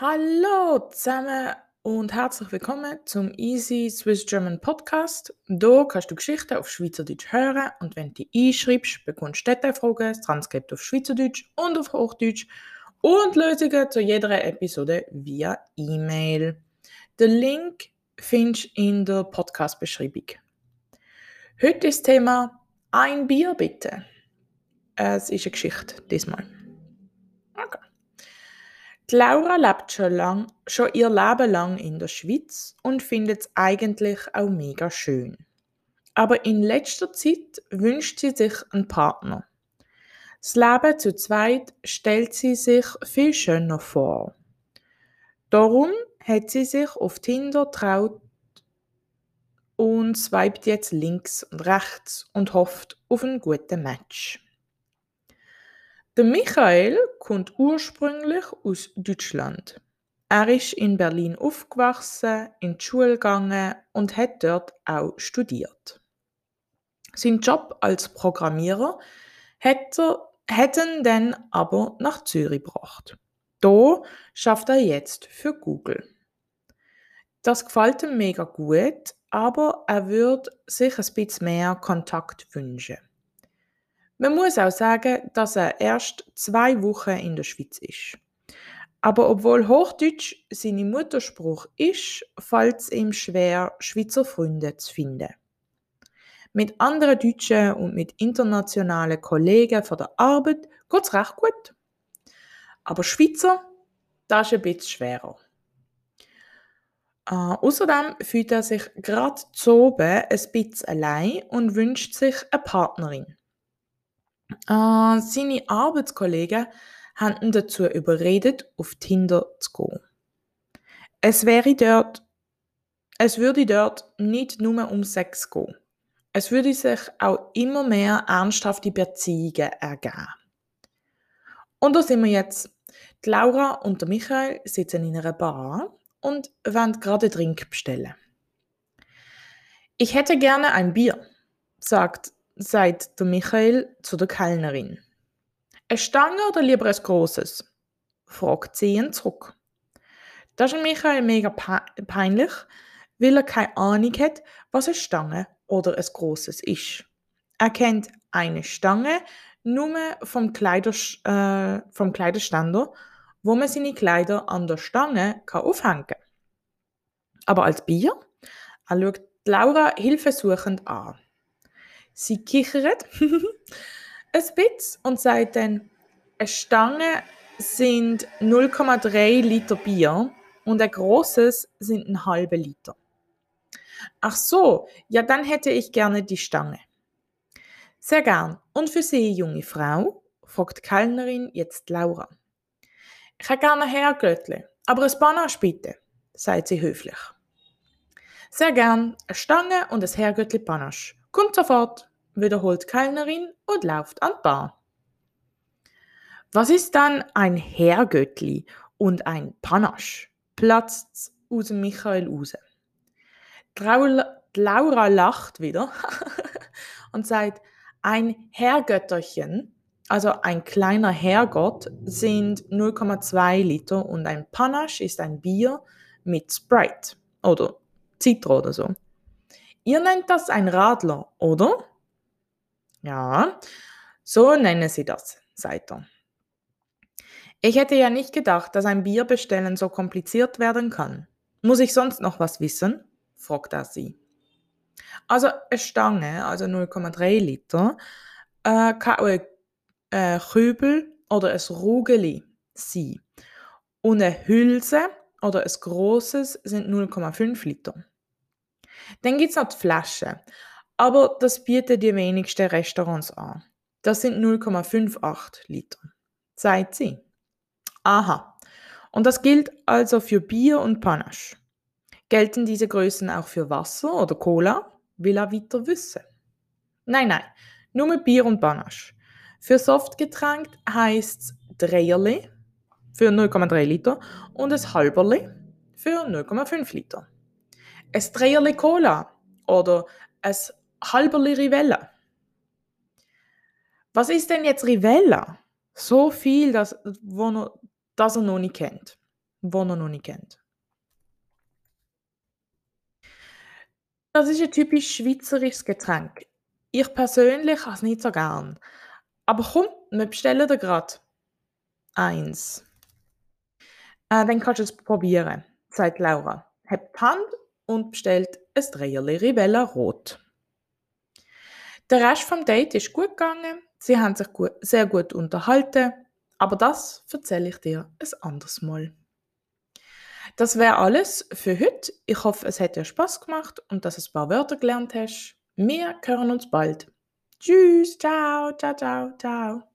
Hallo zusammen und herzlich willkommen zum Easy Swiss German Podcast. Hier kannst du Geschichten auf Schweizerdeutsch hören und wenn du die einschreibst, bekommst du Detailfragen, das Transkript auf Schweizerdeutsch und auf Hochdeutsch und Lösungen zu jeder Episode via E-Mail. Den Link findest du in der Podcast-Beschreibung. Heute ist das Thema Ein Bier bitte. Es ist eine Geschichte diesmal. Die Laura lebt schon, lang, schon ihr Leben lang in der Schweiz und findet es eigentlich auch mega schön. Aber in letzter Zeit wünscht sie sich einen Partner. Das Leben zu zweit stellt sie sich viel schöner vor. Darum hat sie sich auf Tinder traut und swiped jetzt links und rechts und hofft auf einen guten Match. Der Michael kommt ursprünglich aus Deutschland. Er ist in Berlin aufgewachsen, in die Schule gegangen und hat dort auch studiert. Sein Job als Programmierer er, hat ihn dann aber nach Zürich gebracht. Da schafft er jetzt für Google. Das gefällt ihm mega gut, aber er würde sich ein bisschen mehr Kontakt wünschen. Man muss auch sagen, dass er erst zwei Wochen in der Schweiz ist. Aber obwohl Hochdeutsch seine Mutterspruch ist, fällt es ihm schwer, Schweizer Freunde zu finden. Mit anderen Deutschen und mit internationalen Kollegen von der Arbeit geht es recht gut. Aber Schweizer, das ist ein bisschen schwerer. Äh, außerdem fühlt er sich gerade zu oben ein bisschen allein und wünscht sich eine Partnerin. Äh, seine Arbeitskollegen haben ihn dazu überredet, auf Tinder zu gehen. Es wäre dort, es würde dort nicht nur um Sex gehen. Es würde sich auch immer mehr ernsthafte Beziehungen ergeben. Und da sind wir jetzt. Die Laura und der Michael sitzen in einer Bar und wollen gerade Drink bestellen. Ich hätte gerne ein Bier, sagt sagt der Michael zu der Kellnerin. Eine Stange oder lieber ein grosses? fragt sie ihn zurück. Das ist Michael mega peinlich, weil er keine Ahnung hat, was eine Stange oder ein grosses ist. Er kennt eine Stange nur vom, Kleider, äh, vom Kleiderständer, wo man seine Kleider an der Stange kann aufhängen kann. Aber als Bier? Er schaut Laura hilfesuchend an. Sie kichert ein bisschen und sagt dann, eine Stange sind 0,3 Liter Bier und ein großes sind ein halber Liter. Ach so, ja, dann hätte ich gerne die Stange. Sehr gern. Und für Sie, junge Frau? fragt Kellnerin jetzt Laura. Ich hätte gerne ein Herrgöttle, aber ein Panache bitte, sagt sie höflich. Sehr gern. Eine Stange und ein Herrgöttle Panache. Kommt sofort wiederholt Kellnerin und lauft an Bar. Was ist dann ein Herrgöttli und ein Panache? platzt aus Michael raus. Laura lacht wieder und sagt, ein Herrgötterchen, also ein kleiner Herrgott, sind 0,2 Liter und ein Panache ist ein Bier mit Sprite oder Zitro oder so. Ihr nennt das ein Radler, oder? Ja, so nennen sie das, sagt er. Ich hätte ja nicht gedacht, dass ein Bier bestellen so kompliziert werden kann. Muss ich sonst noch was wissen? fragt er sie. Also eine Stange, also 0,3 Liter, äh, kann auch ein äh, Kübel oder ein Rugeli sein. Und eine Hülse oder ein grosses sind 0,5 Liter. Dann gibt es noch die Flasche. Aber das bieten die wenigsten Restaurants an. Das sind 0,58 Liter. Sagt sie. Aha. Und das gilt also für Bier und Panache. Gelten diese Größen auch für Wasser oder Cola? Will er weiter wissen. Nein, nein, nur mit Bier und Panache. Für Softgetränk heißt es Dreierli für 0,3 Liter und ein Halberli für 0,5 Liter. Ein Dreierli Cola oder ein halberli Rivella. Was ist denn jetzt Rivella? So viel, dass, wo noch, das er noch nicht kennt. wo ihr noch nicht kennt. Das ist ein typisch schweizerisches Getränk. Ich persönlich habe es nicht so gern. Aber komm, wir bestellen dir gerade eins. Äh, dann kannst du es probieren, sagt Laura. Hebt die Hand und bestellt ein Dreierli Ribella Rot. Der Rest vom Date ist gut gegangen. Sie haben sich gut, sehr gut unterhalten. Aber das erzähle ich dir ein anderes Mal. Das wäre alles für heute. Ich hoffe, es hat dir Spaß gemacht und dass du ein paar Wörter gelernt hast. Wir hören uns bald. Tschüss, ciao, ciao, ciao, ciao.